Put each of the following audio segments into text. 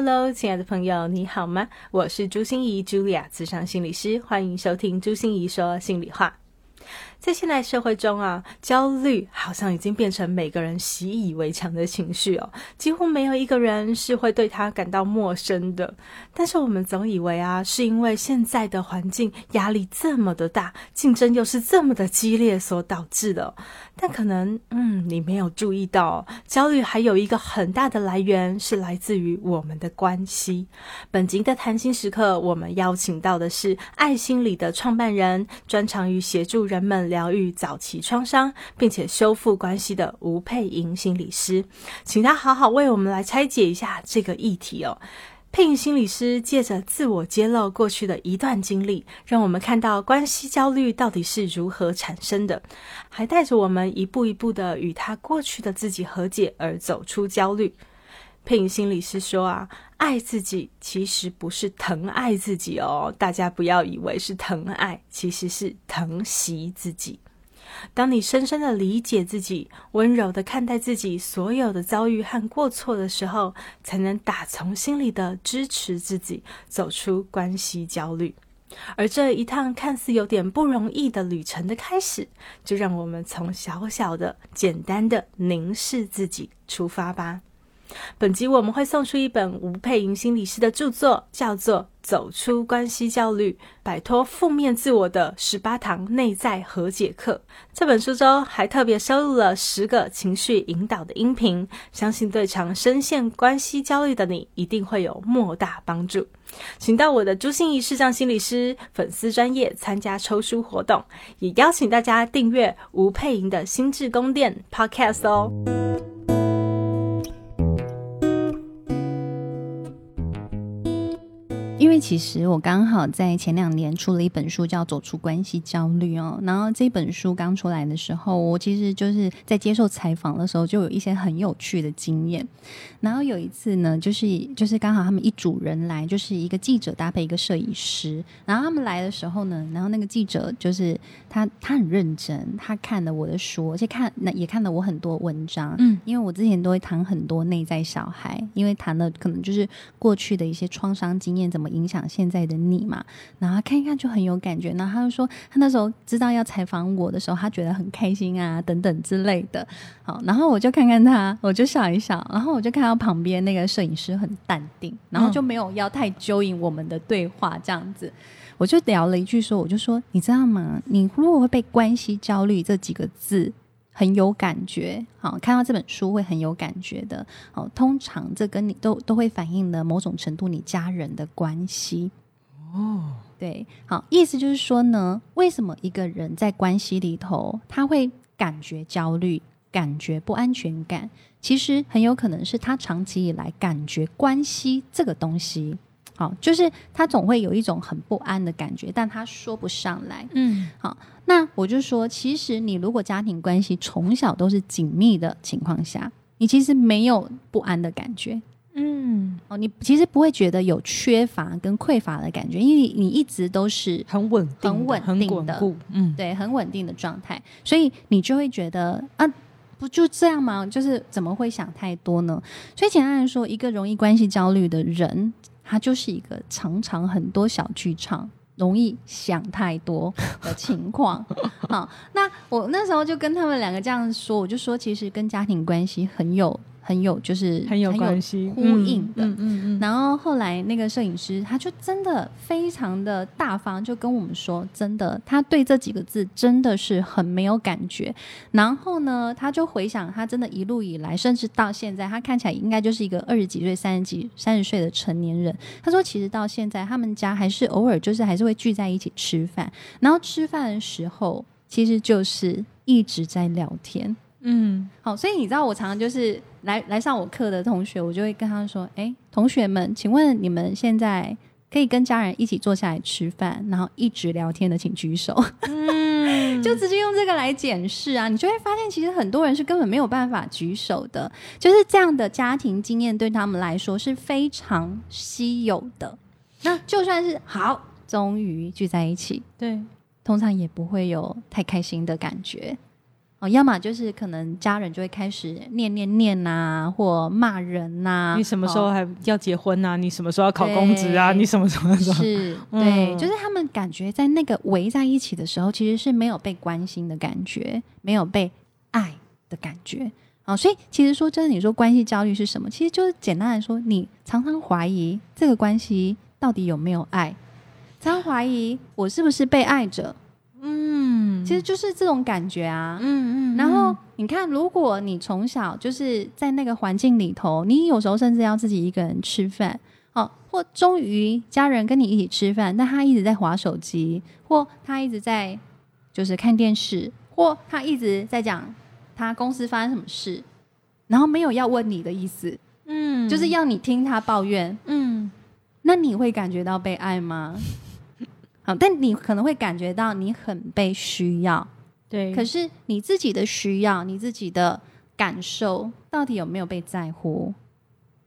Hello，亲爱的朋友，你好吗？我是朱心怡，Julia，智商心理师，欢迎收听朱心怡说心里话。在现代社会中啊，焦虑好像已经变成每个人习以为常的情绪哦，几乎没有一个人是会对他感到陌生的。但是我们总以为啊，是因为现在的环境压力这么的大，竞争又是这么的激烈所导致的。但可能，嗯，你没有注意到，焦虑还有一个很大的来源是来自于我们的关系。本集的谈心时刻，我们邀请到的是爱心理的创办人，专长于协助人们。疗愈早期创伤，并且修复关系的吴佩莹心理师，请他好好为我们来拆解一下这个议题哦。佩莹心理师借着自我揭露过去的一段经历，让我们看到关系焦虑到底是如何产生的，还带着我们一步一步的与他过去的自己和解，而走出焦虑。佩影心理师说啊。爱自己其实不是疼爱自己哦，大家不要以为是疼爱，其实是疼惜自己。当你深深的理解自己，温柔的看待自己所有的遭遇和过错的时候，才能打从心里的支持自己，走出关系焦虑。而这一趟看似有点不容易的旅程的开始，就让我们从小小的、简单的凝视自己出发吧。本集我们会送出一本吴佩莹心理师的著作，叫做《走出关系焦虑，摆脱负面自我的十八堂内在和解课》。这本书中还特别收录了十个情绪引导的音频，相信对常深陷关系焦虑的你一定会有莫大帮助。请到我的朱心怡视障心理师粉丝专业参加抽书活动，也邀请大家订阅吴佩莹的心智宫殿 Podcast 哦。因为其实我刚好在前两年出了一本书，叫《走出关系焦虑》哦。然后这本书刚出来的时候，我其实就是在接受采访的时候，就有一些很有趣的经验。然后有一次呢，就是就是刚好他们一组人来，就是一个记者搭配一个摄影师。然后他们来的时候呢，然后那个记者就是他，他很认真，他看了我的书，而且看那也看了我很多文章。嗯，因为我之前都会谈很多内在小孩，因为谈了可能就是过去的一些创伤经验怎么。影响现在的你嘛？然后看一看就很有感觉。然后他就说，他那时候知道要采访我的时候，他觉得很开心啊，等等之类的。好，然后我就看看他，我就笑一笑。然后我就看到旁边那个摄影师很淡定，然后就没有要太揪引我们的对话这样子。我就聊了一句说，我就说，你知道吗？你如果会被关系焦虑这几个字。很有感觉，好，看到这本书会很有感觉的，好，通常这跟你都都会反映了某种程度你家人的关系，哦，对，好，意思就是说呢，为什么一个人在关系里头他会感觉焦虑、感觉不安全感？其实很有可能是他长期以来感觉关系这个东西。好，就是他总会有一种很不安的感觉，但他说不上来。嗯，好，那我就说，其实你如果家庭关系从小都是紧密的情况下，你其实没有不安的感觉。嗯，哦，你其实不会觉得有缺乏跟匮乏的感觉，因为你一直都是很稳定、很稳定的，嗯，对，很稳定的状态，所以你就会觉得啊，不就这样吗？就是怎么会想太多呢？所以简单来说，一个容易关系焦虑的人。他就是一个常常很多小剧场，容易想太多的情况。好，那我那时候就跟他们两个这样说，我就说，其实跟家庭关系很有。很有就是很有关系呼应的，嗯嗯嗯。然后后来那个摄影师他就真的非常的大方，就跟我们说，真的他对这几个字真的是很没有感觉。然后呢，他就回想他真的一路以来，甚至到现在，他看起来应该就是一个二十几岁、三十几、三十岁的成年人。他说，其实到现在他们家还是偶尔就是还是会聚在一起吃饭，然后吃饭的时候其实就是一直在聊天。嗯，好，所以你知道我常常就是来来上我课的同学，我就会跟他说：“哎，同学们，请问你们现在可以跟家人一起坐下来吃饭，然后一直聊天的，请举手。嗯，就直接用这个来检视啊，你就会发现，其实很多人是根本没有办法举手的，就是这样的家庭经验对他们来说是非常稀有的。那就算是好，终于聚在一起，对，通常也不会有太开心的感觉。哦，要么就是可能家人就会开始念念念呐，或骂人呐。你什么时候哦还要结婚啊？你什么时候要考公职啊？你什么时候什么？是嗯对，就是他们感觉在那个围在一起的时候，其实是没有被关心的感觉，没有被爱的感觉。啊、所以其实说真的，你说关系焦虑是什么？其实就是简单来说，你常常怀疑这个关系到底有没有爱，常常怀疑我是不是被爱着，嗯，其实就是这种感觉啊。嗯嗯，然后你看，如果你从小就是在那个环境里头，你有时候甚至要自己一个人吃饭，哦，或终于家人跟你一起吃饭，但他一直在划手机，或他一直在就是看电视，或他一直在讲他公司发生什么事，然后没有要问你的意思，嗯，就是要你听他抱怨，嗯。那你会感觉到被爱吗？好，但你可能会感觉到你很被需要。对，可是你自己的需要，你自己的感受，到底有没有被在乎？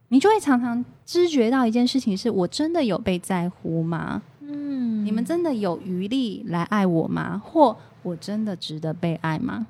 你就会常常知觉到一件事情：是我真的有被在乎吗？嗯，你们真的有余力来爱我吗？或我真的值得被爱吗？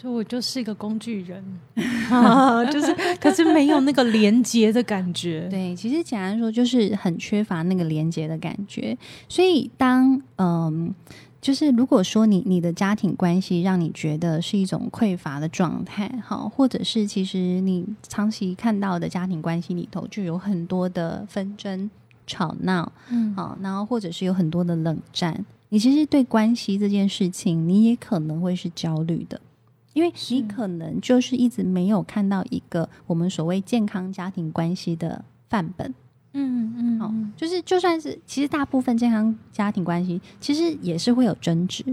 所以我就是一个工具人，啊就是可是没有那个连接的感觉。对，其实简单说就是很缺乏那个连接的感觉。所以当嗯，就是如果说你你的家庭关系让你觉得是一种匮乏的状态，好，或者是其实你长期看到的家庭关系里头就有很多的纷争、吵闹，嗯，好，然后或者是有很多的冷战，你其实对关系这件事情，你也可能会是焦虑的。因为你可能就是一直没有看到一个我们所谓健康家庭关系的范本，嗯嗯，好嗯。就是就算是其实大部分健康家庭关系其实也是会有争执，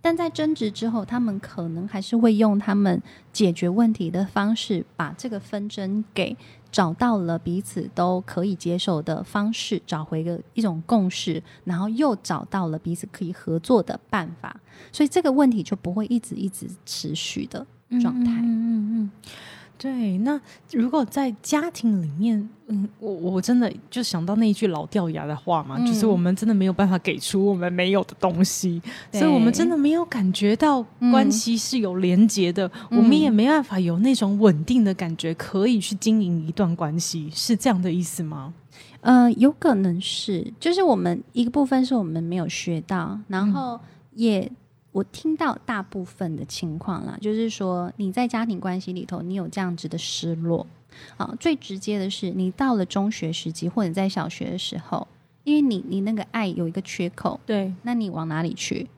但在争执之后，他们可能还是会用他们解决问题的方式，把这个纷争给找到了彼此都可以接受的方式，找回个一种共识，然后又找到了彼此可以合作的办法，所以这个问题就不会一直一直持续的状态。嗯嗯嗯，对。那如果在家庭里面，嗯，我我真的就想到那一句老掉牙的话嘛，嗯就是我们真的没有办法给出我们没有的东西，所以我们真的没有感觉到关系是有连结的，我们也没办法有那种稳定的感觉，可以去经营一段关系，是这样的意思吗？呃，有可能是，就是我们一个部分是我们没有学到，然后也我听到大部分的情况啦，就是说你在家庭关系里头，你有这样子的失落啊。最直接的是，你到了中学时期或者在小学的时候，因为你你那个爱有一个缺口，对，那你往哪里去？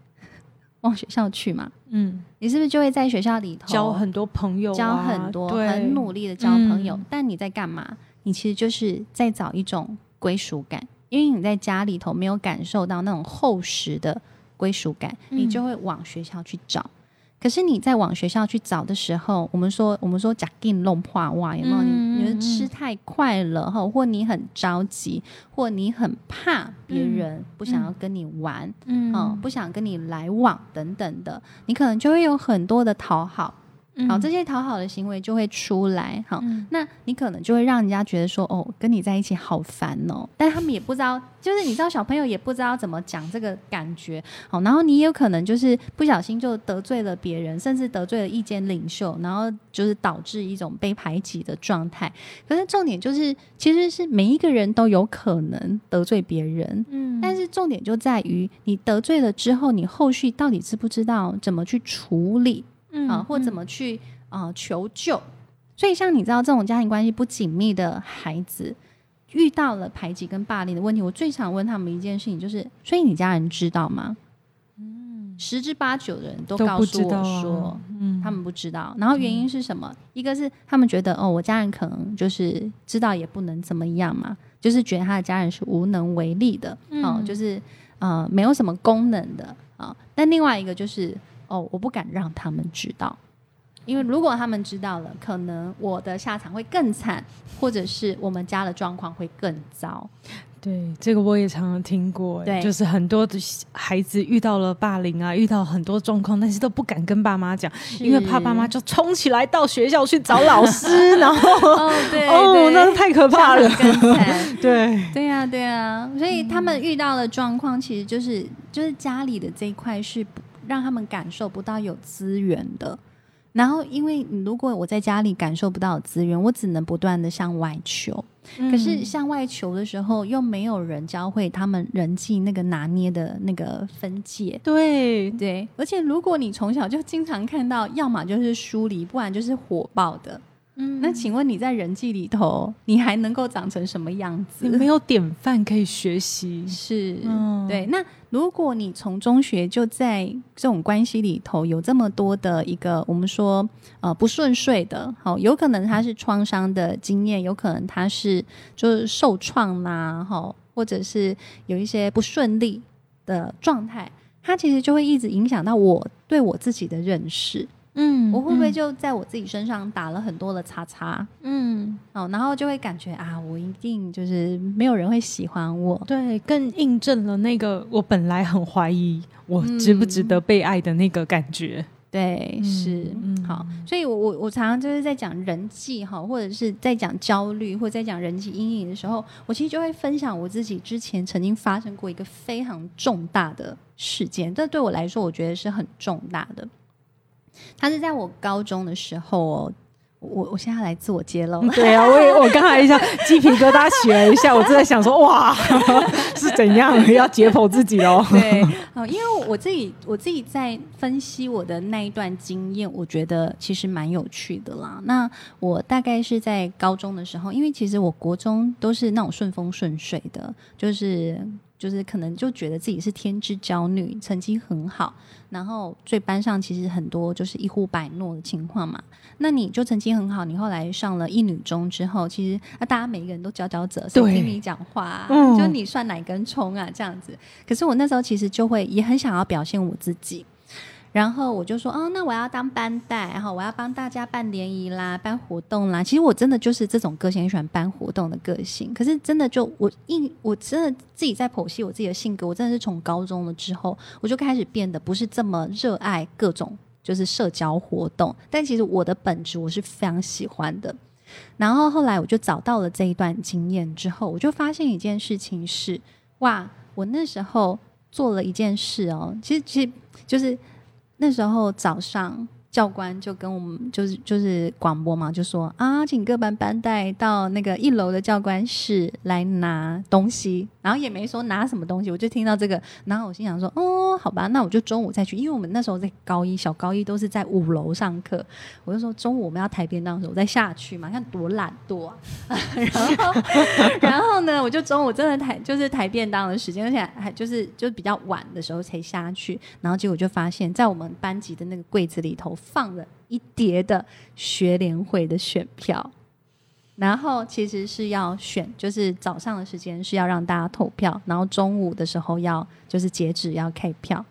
往学校去嘛？嗯，你是不是就会在学校里头交很多朋友啊、交很多，很努力的交朋友，嗯但你在干嘛？你其实就是在找一种归属感，因为你在家里头没有感受到那种厚实的归属感，嗯你就会往学校去找。可是你在往学校去找的时候，我们说我们说假定弄破哇，有没有？嗯你你吃太快了哈，或你很着急，或你很怕别人不想要跟你玩，嗯哦，不想跟你来往等等的，你可能就会有很多的讨好，好，这些讨好的行为就会出来，好，嗯那你可能就会让人家觉得说，哦，跟你在一起好烦哦，但他们也不知道，就是你知道小朋友也不知道怎么讲这个感觉，好，然后你也有可能就是不小心就得罪了别人，甚至得罪了意见领袖，然后就是导致一种被排挤的状态。可是重点就是，其实是每一个人都有可能得罪别人，嗯但是重点就在于你得罪了之后，你后续到底知不知道怎么去处理？嗯啊，或怎么去啊、呃求救。所以，像你知道这种家庭关系不紧密的孩子，遇到了排挤跟霸凌的问题，我最常问他们一件事情，就是：所以你家人知道吗？嗯十之八九的人都告诉我说，嗯他们不知道。然后原因是什么？一个是他们觉得哦，我家人可能就是知道也不能怎么样嘛，就是觉得他的家人是无能为力的，哦，嗯就是呃没有什么功能的啊、但另外一个就是哦，我不敢让他们知道。因为如果他们知道了，可能我的下场会更惨，或者是我们家的状况会更糟。对，这个我也常常听过，对就是很多的孩子遇到了霸凌啊，遇到很多状况，但是都不敢跟爸妈讲，因为怕爸妈就冲起来到学校去找老师，然后哦，对哦，对那太可怕了。对，对呀、对呀、所以他们遇到的状况，其实就是就是家里的这一块是不让他们感受不到有资源的。然后，因为如果我在家里感受不到资源，我只能不断的向外求。可是向外求的时候，又没有人教会他们人际那个拿捏的那个分界。对，对，而且如果你从小就经常看到，要么就是疏离，不然就是火爆的，嗯那请问你在人际里头，你还能够长成什么样子？你没有典范可以学习，是，嗯对。那如果你从中学就在这种关系里头有这么多的一个我们说呃不顺遂的，好，有可能他是创伤的经验，有可能他是就是受创啦，哈，或者是有一些不顺利的状态，它其实就会一直影响到我对我自己的认识。嗯我会不会就在我自己身上打了很多的叉叉？嗯，哦，然后就会感觉啊，我一定就是没有人会喜欢我。对，更印证了那个我本来很怀疑我值不值得被爱的那个感觉。对，嗯是、嗯好，所以我我我常常就是在讲人际哈，或者是在讲焦虑，或者在讲人际阴影的时候，我其实就会分享我自己之前曾经发生过一个非常重大的事件，这对我来说，我觉得是很重大的。它是在我高中的时候哦，我我现在来自我揭露。对啊，我也我刚才一下鸡皮疙瘩起了一下，我正在想说，哇，是怎样要解剖自己哦？对，哦，因为我自己我自己在分析我的那一段经验，我觉得其实蛮有趣的啦。那我大概是在高中的时候，因为其实我国中都是那种顺风顺水的，就是就是可能就觉得自己是天之娇女，成绩很好，然后对班上其实很多就是一呼百诺的情况嘛。那你就成绩很好，你后来上了一女中之后，其实啊，大家每一个人都佼佼者，谁对听你讲话、啊？嗯就你算哪根葱啊？这样子。可是我那时候其实就会也很想要表现我自己，然后我就说，哦，那我要当班带，然后我要帮大家办联谊啦、办活动啦。其实我真的就是这种个性，很喜欢办活动的个性。可是真的就我一，我真的自己在剖析我自己的性格，我真的是从高中了之后，我就开始变得不是这么热爱各种就是社交活动，但其实我的本质我是非常喜欢的。然后后来我就找到了这一段经验之后，我就发现一件事情是，哇，我那时候做了一件事哦，其实其实就是那时候早上教官就跟我们就是就是广播嘛，就说啊，请各班班带到那个一楼的教官室来拿东西，然后也没说拿什么东西，我就听到这个，然后我心想说，哦，好吧，那我就中午再去，因为我们那时候在高一小高一都是在五楼上课，我就说中午我们要抬便当的时候，我再下去嘛，看多懒惰、啊。然后，然后呢，我就中午真的抬就是抬便当的时间，而且还就是就比较晚的时候才下去，然后结果就发现，在我们班级的那个柜子里头放了一叠的学联会的选票。然后其实是要选，就是早上的时间是要让大家投票，然后中午的时候要就是截止要开票。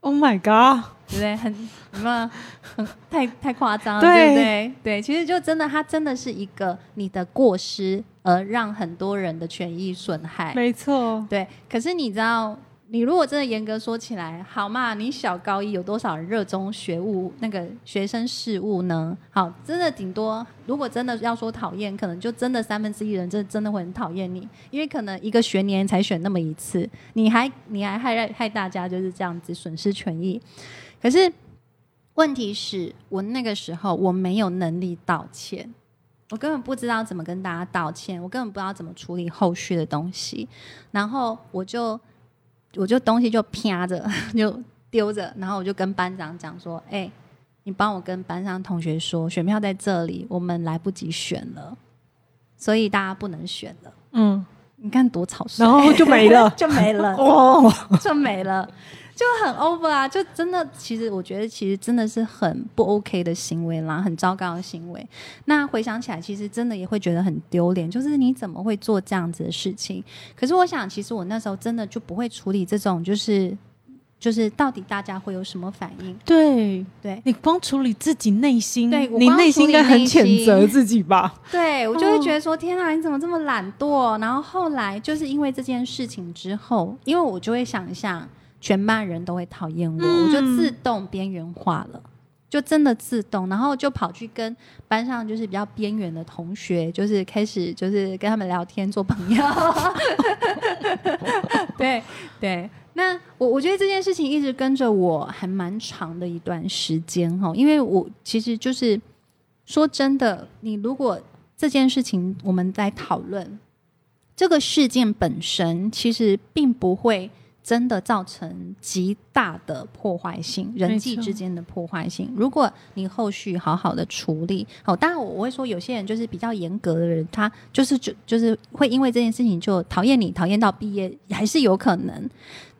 Oh my god！对不对？很什么很太太夸张了，对 对不对？对，其实就真的，它真的是一个你的过失，而让很多人的权益损害。没错，对，可是你知道，你如果真的严格说起来，好嘛，你小高一有多少人热衷学务那个学生事务呢？好，真的顶多，如果真的要说讨厌，可能就真的三分之一人真真的会很讨厌你，因为可能一个学年才选那么一次，你还你还害害大家就是这样子损失权益。可是问题是我那个时候我没有能力道歉。我根本不知道怎么跟大家道歉，我根本不知道怎么处理后续的东西，然后我就我就东西就啪着 就丢着，然后我就跟班长讲说：“哎、你帮我跟班上同学说，选票在这里，我们来不及选了，所以大家不能选了。嗯，你看多草率，然后就没了。就没了。哦，就没了，就很 over 啊！就真的，其实我觉得，其实真的是很不 OK 的行为啦，很糟糕的行为。那回想起来，其实真的也会觉得很丢脸，就是你怎么会做这样子的事情？可是我想，其实我那时候真的就不会处理这种，就是就是到底大家会有什么反应？对对你光处理自己内心，对我你内心应该很谴责自己吧？对我就会哦觉得说，天啊，你怎么这么懒惰？然后后来就是因为这件事情之后，因为我就会想象全班人都会讨厌我，嗯我就自动边缘化了。就真的自动，然后就跑去跟班上就是比较边缘的同学，就是开始就是跟他们聊天做朋友。对对，那我我觉得这件事情一直跟着我还蛮长的一段时间哈，因为我其实就是说真的，你如果这件事情我们在讨论这个事件本身，其实并不会真的造成极大的破坏性，人际之间的破坏性。如果你后续好好的处理，好，当然我我会说，有些人就是比较严格的人，他就是就就是会因为这件事情就讨厌你，讨厌到毕业还是有可能。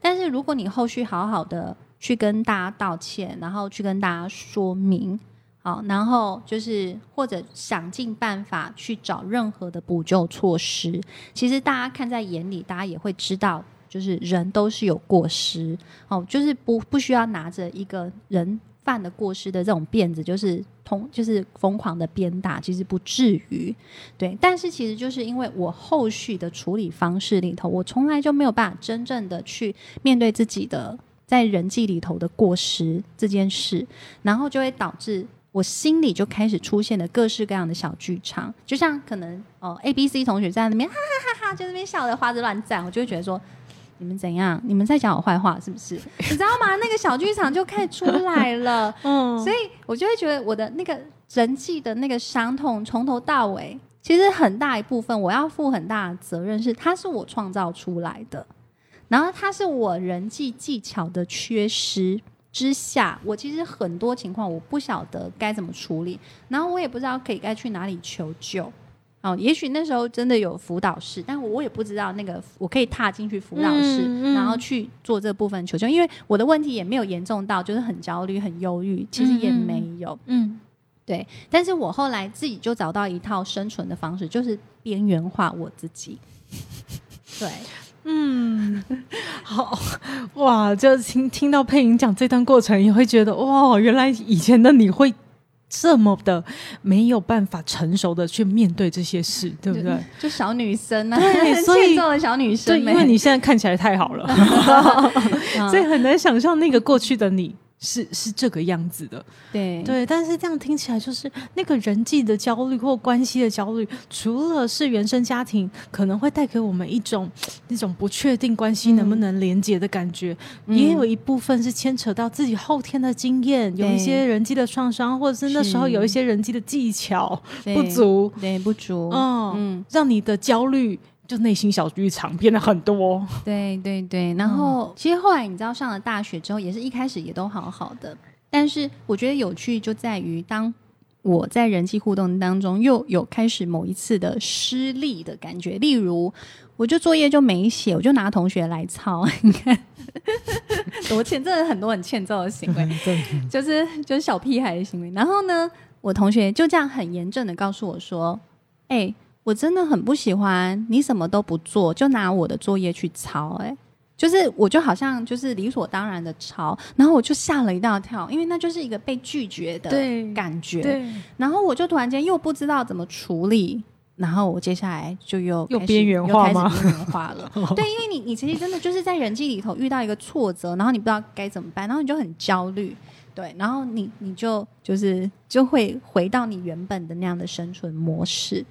但是如果你后续好好的去跟大家道歉，然后去跟大家说明，好，然后就是或者想尽办法去找任何的补救措施。其实大家看在眼里，大家也会知道，就是人都是有过失，哦，就是不不需要拿着一个人犯的过失的这种辫子，就是通就是疯狂的鞭打，其实不至于。对，但是其实就是因为我后续的处理方式里头，我从来就没有办法真正的去面对自己的在人际里头的过失这件事，然后就会导致。我心里就开始出现了各式各样的小剧场，就像可能哦，A、B、C 同学在那边哈哈哈哈，就那边笑得花枝乱颤，我就会觉得说，你们怎样？你们在讲我坏话是不是？你知道吗？那个小剧场就开始出来了。嗯，所以我就会觉得我的那个人际的那个伤痛，从头到尾，其实很大一部分我要负很大的责任，是它是我创造出来的，然后它是我人际技巧的缺失之下，我其实很多情况我不晓得该怎么处理，然后我也不知道可以该去哪里求救。哦，也许那时候真的有辅导室，但我也不知道那个我可以踏进去辅导室，嗯嗯然后去做这部分求救，因为我的问题也没有严重到就是很焦虑、很忧郁，其实也没有。嗯对，但是我后来自己就找到一套生存的方式，就是边缘化我自己。对，嗯，好哇！就听听到佩莹讲这段过程，也会觉得哇，原来以前的你会这么的没有办法成熟的去面对这些事，对不对？就小女生啊，对很 所以小女，生对、因为你现在看起来太好了，嗯。所以很难想象那个过去的你是是这个样子的。对。对，但是这样听起来就是那个人际的焦虑或关系的焦虑，除了是原生家庭可能会带给我们一种那种不确定关系能不能连接的感觉，嗯。也有一部分是牵扯到自己后天的经验，有一些人际的创伤，或者是那时候有一些人际的技巧不足，对不足，嗯，嗯，让你的焦虑就内心小剧场变得很多。对对对。然后、其实后来你知道上了大学之后，也是一开始也都好好的，但是我觉得有趣就在于当。我在人际互动当中又有开始某一次的失利的感觉，例如，我就作业就没写，我就拿同学来抄，你 看多欠，真的很多很欠揍的行为。就是就是小屁孩的行为。然后呢，我同学就这样很严正的告诉我说：“哎、我真的很不喜欢你什么都不做，就拿我的作业去抄。”哎，就是我就好像就是理所当然的抄，然后我就吓了一大跳，因为那就是一个被拒绝的感觉。对，然后我就突然间又不知道怎么处理。然后我接下来就又又边缘化吗边缘化了，对，因为你你其实真的就是在人际里头遇到一个挫折，然后你不知道该怎么办，然后你就很焦虑，对，然后你你就就是就会回到你原本的那样的生存模式，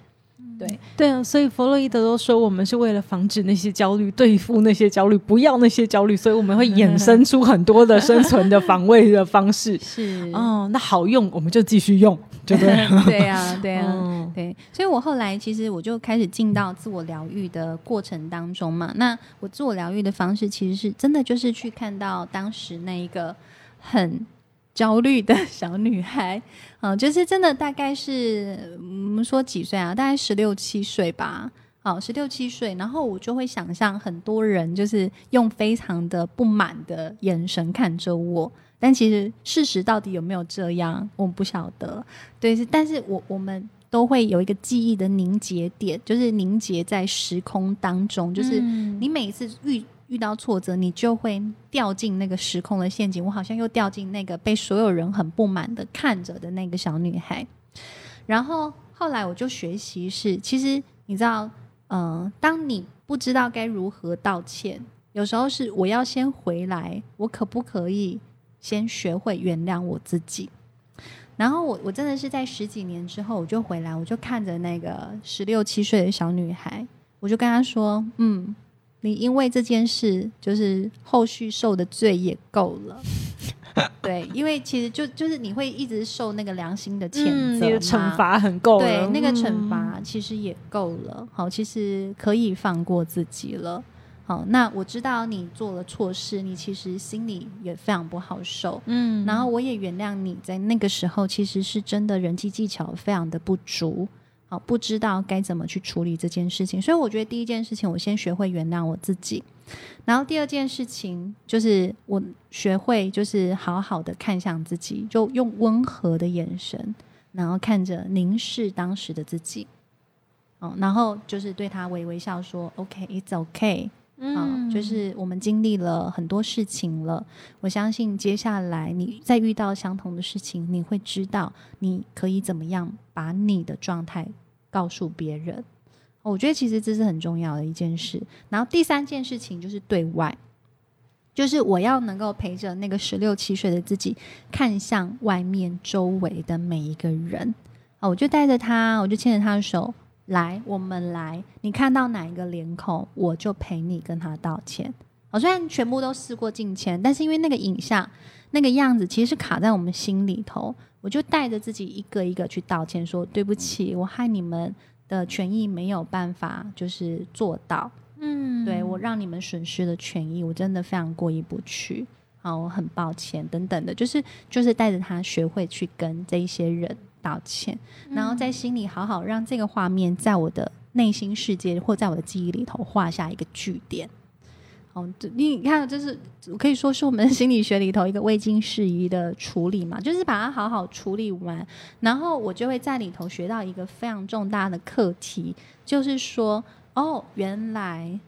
对，对啊，所以弗洛伊德都说，我们是为了防止那些焦虑，对付那些焦虑，不要那些焦虑，所以我们会衍生出很多的生存的防卫的方式。是哦，那好用，我们就继续用，对不对？对呀、对呀、嗯 对，所以我后来其实我就开始进到自我疗愈的过程当中嘛。那我自我疗愈的方式其实是真的就是去看到当时那一个很焦虑的小女孩，嗯、就是真的大概是我们说几岁啊？大概十六七岁吧。好，十六七岁，然后我就会想象很多人就是用非常的不满的眼神看着我，但其实事实到底有没有这样，我不晓得。对，是，但是我我们都会有一个记忆的凝结点，就是凝结在时空当中，就是嗯你每一次遇遇到挫折，你就会掉进那个时空的陷阱。我好像又掉进那个被所有人很不满的看着的那个小女孩。然后后来我就学习是，其实你知道，嗯，当你不知道该如何道歉，有时候是我要先回来，我可不可以先学会原谅我自己？然后我我真的是在十几年之后，我就回来，我就看着那个十六七岁的小女孩，我就跟她说：“嗯，你因为这件事，就是后续受的罪也够了。对，因为其实就就是你会一直受那个良心的谴责，你的惩罚很够了，对，那个惩罚其实也够了。好，其实可以放过自己了。”好，那我知道你做了错事，你其实心里也非常不好受，嗯，然后我也原谅你在那个时候其实是真的人际技巧非常的不足，好，不知道该怎么去处理这件事情，所以我觉得第一件事情，我先学会原谅我自己，然后第二件事情就是我学会就是好好的看向自己，就用温和的眼神，然后看着凝视当时的自己，哦，然后就是对他微微笑说，OK，it's OK。嗯，就是我们经历了很多事情了，我相信接下来你再遇到相同的事情，你会知道你可以怎么样把你的状态告诉别人。我觉得其实这是很重要的一件事。然后第三件事情就是对外，就是我要能够陪着那个十六七岁的自己，看向外面周围的每一个人。啊，我就带着他，我就牵着他的手。来，我们来。你看到哪一个脸孔，我就陪你跟他道歉。我虽然全部都试过境迁，但是因为那个影像、那个样子，其实是卡在我们心里头。我就带着自己一个一个去道歉，说对不起，我害你们的权益没有办法就是做到。嗯，对我让你们损失了权益，我真的非常过意不去。好，我很抱歉，等等的，就是就是带着他学会去跟这一些人。道歉，然后在心里好好让这个画面在我的内心世界或在我的记忆里头画下一个句点。哦，你看，这是可以说是我们心理学里头一个未经事宜的处理嘛，就是把它好好处理完，然后我就会在里头学到一个非常重大的课题，就是说，哦，原来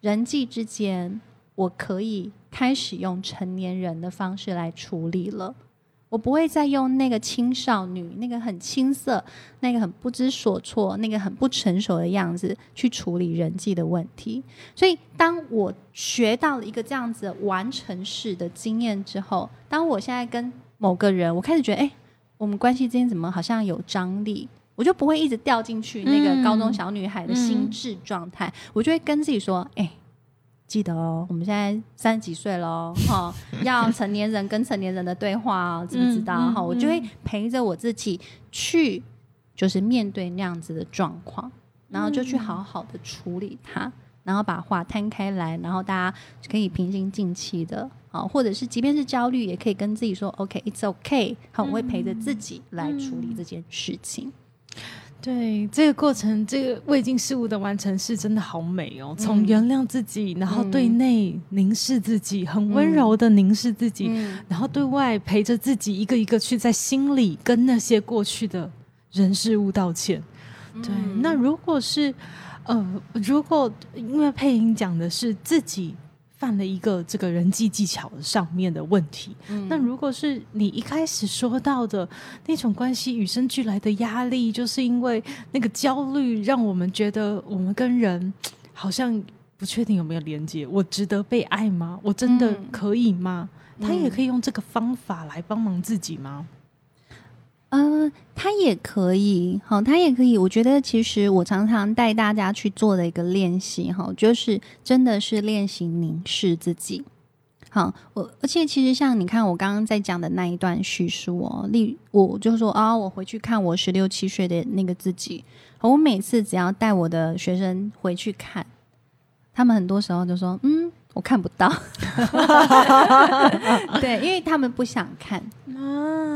人际之间我可以开始用成年人的方式来处理了。我不会再用那个青少女、那个很青涩、那个很不知所措、那个很不成熟的样子去处理人际的问题。所以，当我学到了一个这样子完成式的经验之后，当我现在跟某个人，我开始觉得，哎，我们关系之间怎么好像有张力，我就不会一直掉进去那个高中小女孩的心智状态，我就会跟自己说，哎。记得哦，我们现在三十几岁了，哈，要成年人跟成年人的对话哦，知不知道？哈，我就会陪着我自己去，就是面对那样子的状况，然后就去好好的处理它，然后把话摊开来，然后大家可以平心静气的，啊，或者是即便是焦虑，也可以跟自己说，OK，it's OK，好，我会陪着自己来处理这件事情。对这个过程，这个未经事物的完成是真的好美哦。从原谅自己，然后对内凝视自己，很温柔的凝视自己，然后对外陪着自己一个一个去在心里跟那些过去的人事物道歉。对，那如果是呃，如果因为配音讲的是自己。犯了一个这个人际技巧上面的问题。那如果是你一开始说到的那种关系与生俱来的压力，就是因为那个焦虑，让我们觉得我们跟人好像不确定有没有连接。我值得被爱吗？我真的可以吗？他也可以用这个方法来帮忙自己吗？嗯，他也可以，好，他也可以。我觉得其实我常常带大家去做的一个练习，哈，就是真的是练习凝视自己。好，我而且其实像你看我刚刚在讲的那一段叙述哦，例我就说啊，我回去看我十六七岁的那个自己，我每次只要带我的学生回去看，他们很多时候就说，嗯。我看不到，对，因为他们不想看，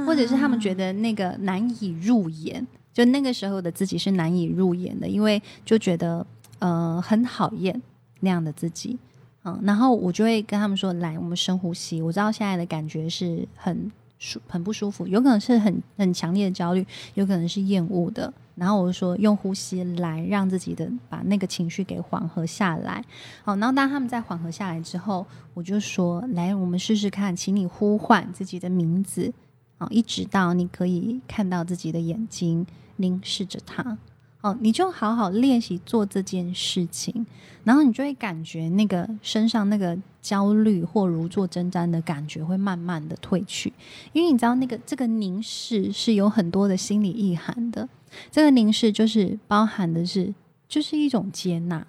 或者是他们觉得那个难以入眼，就那个时候的自己是难以入眼的，因为就觉得呃很讨厌那样的自己，嗯，然后我就会跟他们说，来，我们深呼吸，我知道现在的感觉是很舒很不舒服，有可能是很很强烈的焦虑，有可能是厌恶的。然后我就说用呼吸来让自己的把那个情绪给缓和下来。好，然后当他们在缓和下来之后，我就说来，我们试试看，请你呼唤自己的名字，好，一直到你可以看到自己的眼睛，凝视着它。哦，你就好好练习做这件事情，然后你就会感觉那个身上那个焦虑或如坐针毡的感觉会慢慢的褪去，因为你知道那个这个凝视是有很多的心理意涵的，这个凝视就是包含的是就是一种接纳。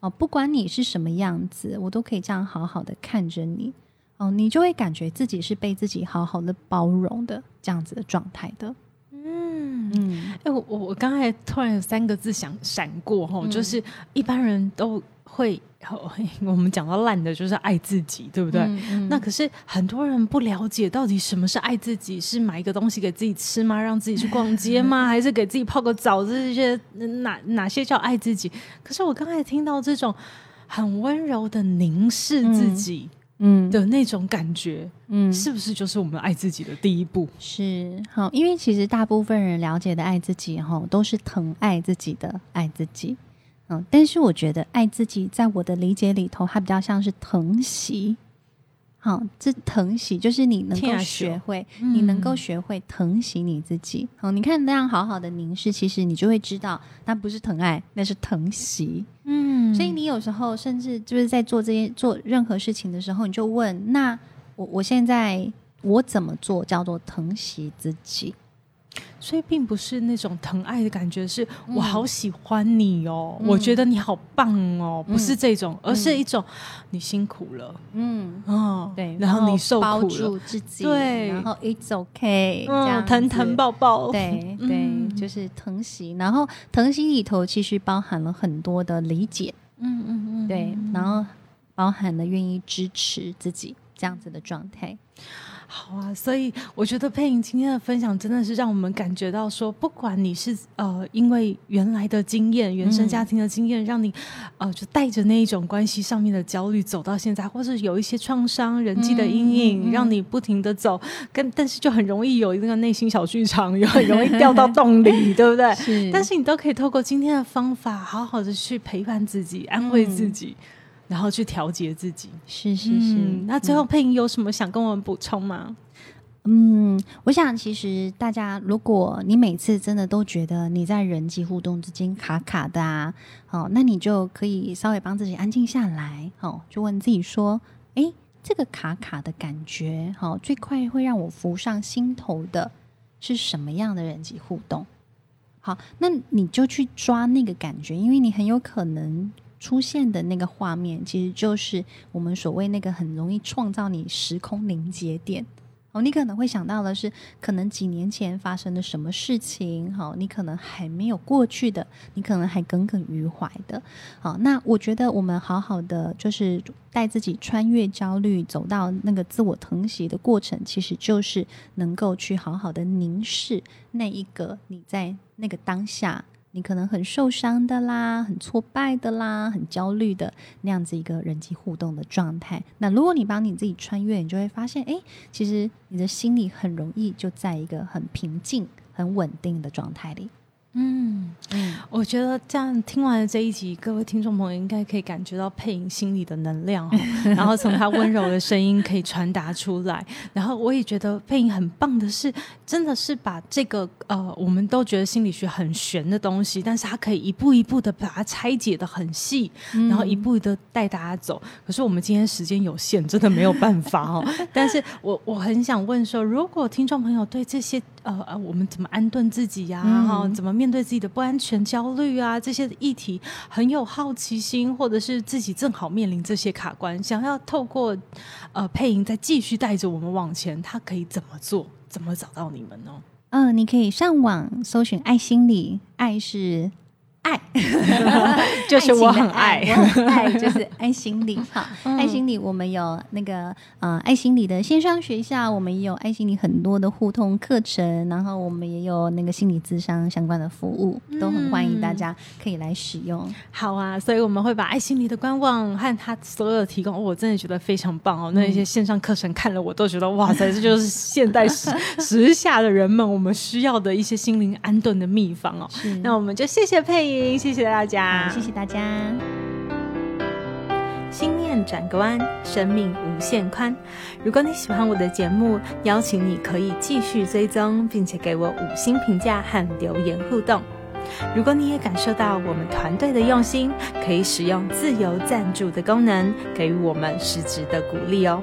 哦，不管你是什么样子，我都可以这样好好的看着你。哦，你就会感觉自己是被自己好好的包容的这样子的状态的。嗯嗯，哎，我我我刚才突然有三个字想闪过哈，就是一般人都会，我们讲到烂的就是爱自己，对不对？那可是很多人不了解到底什么是爱自己，是买一个东西给自己吃吗？让自己去逛街吗？还是给自己泡个澡？这些哪哪些叫爱自己？可是我刚才听到这种很温柔的凝视自己。嗯的那种感觉，嗯，是不是就是我们爱自己的第一步？是好，因为其实大部分人了解的爱自己，哈，都是疼爱自己的爱自己，嗯，但是我觉得爱自己，在我的理解里头，它比较像是疼惜。好，这疼惜就是你能够学会，你能够学会疼惜你自己。好，你看那样好好的凝视，其实你就会知道，那不是疼爱，那是疼惜。嗯，所以你有时候甚至就是在做这些做任何事情的时候，你就问：那我我现在我怎么做叫做疼惜自己？所以并不是那种疼爱的感觉，是我好喜欢你哦，我觉得你好棒哦，不是这种，而是一种你辛苦了，嗯。哦，对，然后你受苦了，自己，对，然后 it's okay，这样疼疼抱抱，对对，就是疼惜，然后疼惜里头其实包含了很多的理解，嗯嗯嗯，对，然后包含了愿意支持自己这样子的状态。好啊，所以我觉得佩莹今天的分享真的是让我们感觉到说，不管你是呃因为原来的经验、原生家庭的经验，让你呃就带着那一种关系上面的焦虑走到现在，或是有一些创伤、人际的阴影，让你不停的走，跟但是就很容易有那个内心小剧场，又很容易掉到洞里，对不对？是。但是你都可以透过今天的方法，好好的去陪伴自己，安慰自己。然后去调节自己，是是是。那最后配音有什么想跟我们补充吗？嗯，我想其实大家，如果你每次真的都觉得你在人际互动之间卡卡的啊，好，那你就可以稍微帮自己安静下来，哦，就问自己说：，哎，这个卡卡的感觉，好，最快会让我浮上心头的是什么样的人际互动？好，那你就去抓那个感觉，因为你很有可能。出现的那个画面，其实就是我们所谓那个很容易创造你时空凝结点。哦，你可能会想到的是，可能几年前发生的什么事情，好，你可能还没有过去的，你可能还耿耿于怀的。好，那我觉得我们好好的就是带自己穿越焦虑，走到那个自我疼惜的过程，其实就是能够去好好的凝视那一个你在那个当下。你可能很受伤的啦，很挫败的啦，很焦虑的那样子一个人际互动的状态。那如果你帮你自己穿越，你就会发现，哎，其实你的心里很容易就在一个很平静、很稳定的状态里。嗯嗯，我觉得这样听完了这一集，各位听众朋友应该可以感觉到配音心里的能量，然后从他温柔的声音可以传达出来。然后我也觉得配音很棒的是，真的是把这个呃，我们都觉得心理学很玄的东西，但是他可以一步一步的把它拆解的很细，然后一步的带大家走。可是我们今天时间有限，真的没有办法哦。但是我我很想问说，如果听众朋友对这些呃呃，我们怎么安顿自己呀？哈，怎么面面对自己的不安全、焦虑啊，这些议题很有好奇心，或者是自己正好面临这些卡关，想要透过呃配音再继续带着我们往前，他可以怎么做？怎么找到你们呢？嗯，你可以上网搜寻“爱心理”，爱是。爱，就是我很爱，爱，我很爱，就是爱心理。好，爱心理我们有那个呃爱心理的线上学校，我们也有爱心理很多的互通课程，然后我们也有那个心理智商相关的服务，都很欢迎大家可以来使用。好啊，所以我们会把爱心理的官网和他所有的提供，哦我真的觉得非常棒哦。那一些线上课程看了我都觉得哇塞，这就是现代时时下的人们我们需要的一些心灵安顿的秘方哦。那我们就谢谢佩谢谢大家，谢谢大家。心念转个弯，生命无限宽。如果你喜欢我的节目，邀请你可以继续追踪，并且给我五星评价和留言互动。如果你也感受到我们团队的用心，可以使用自由赞助的功能，给予我们实质的鼓励哦。